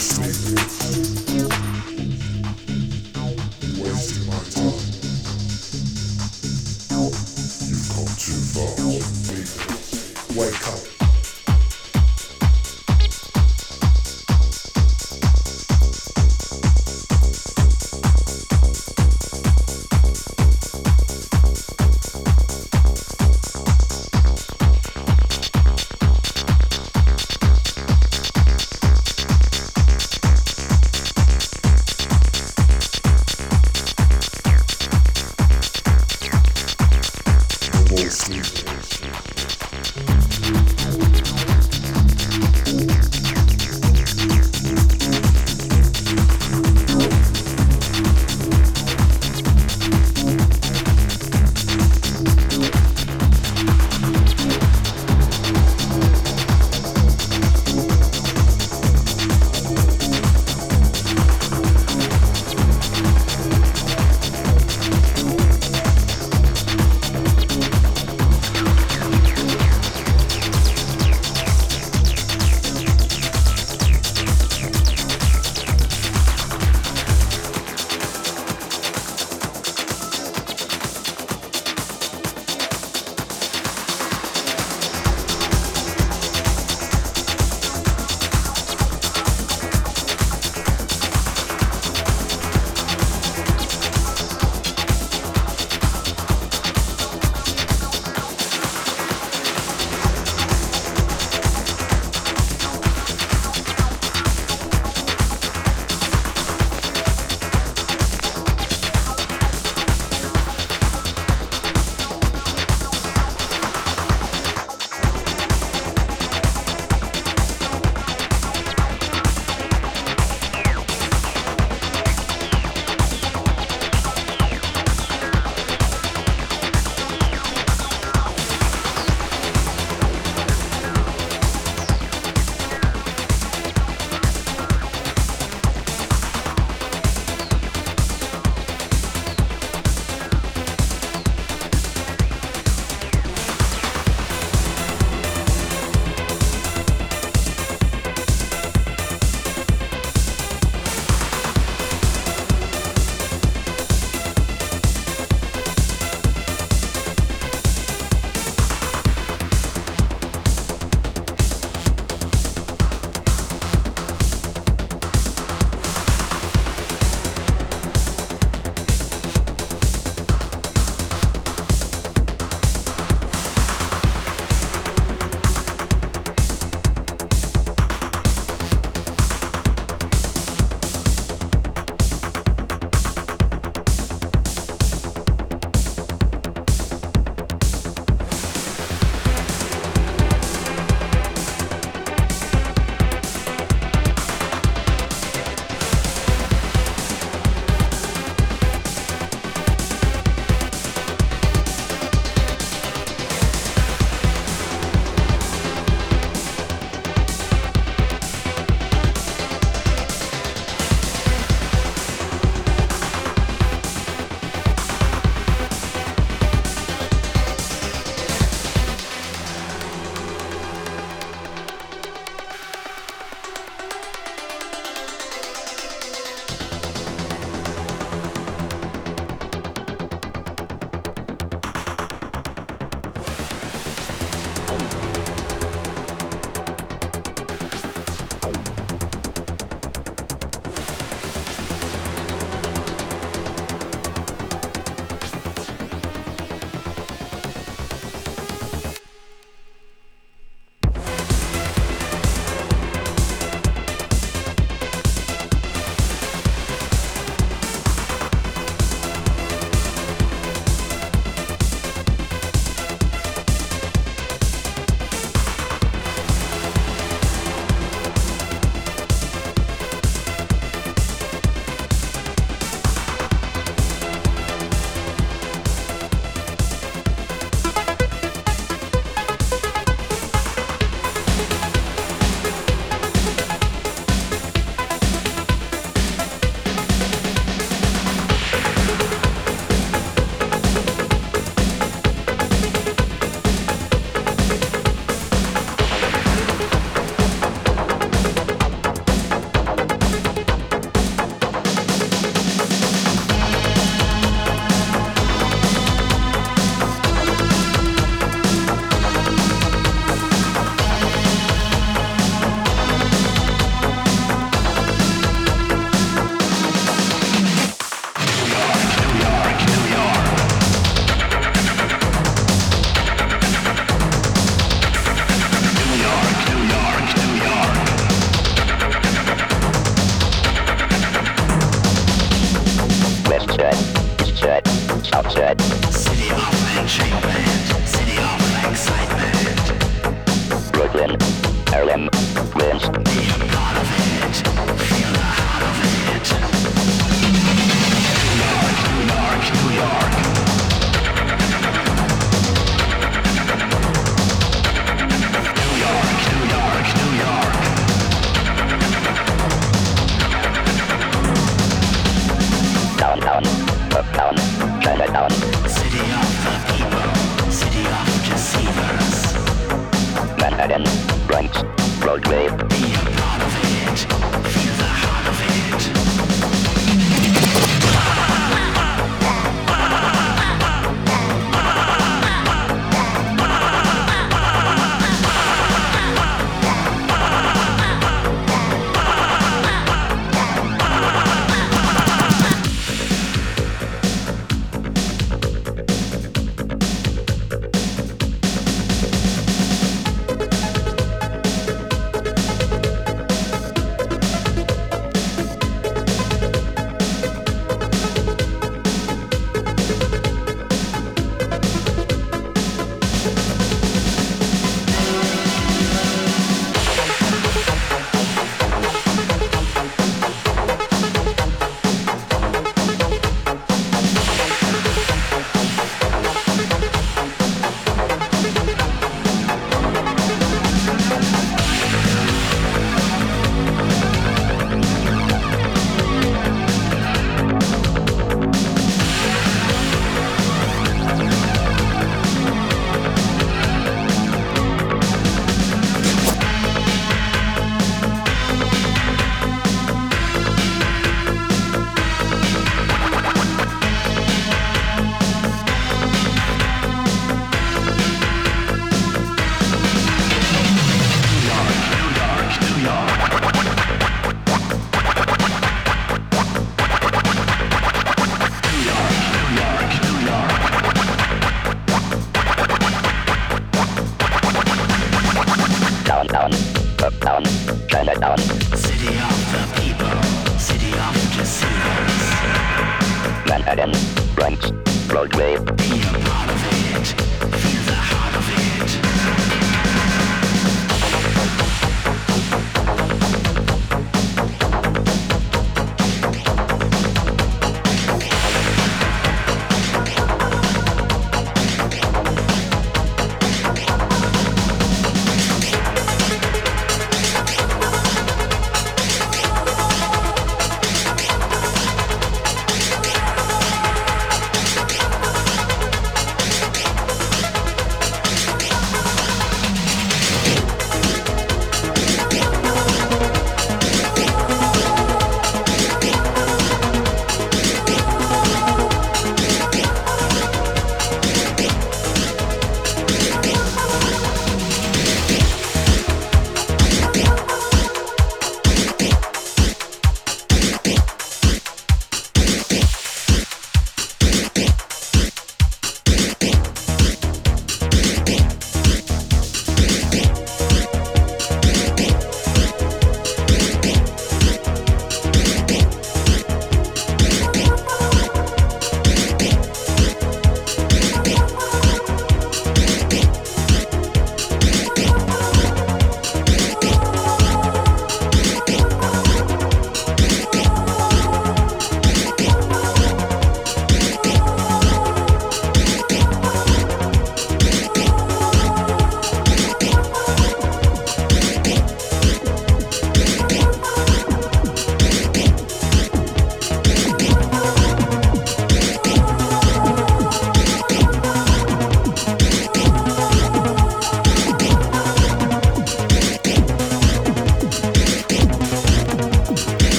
Christmas.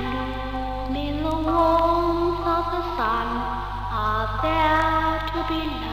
Bloom in the warmth of the sun are there to be loved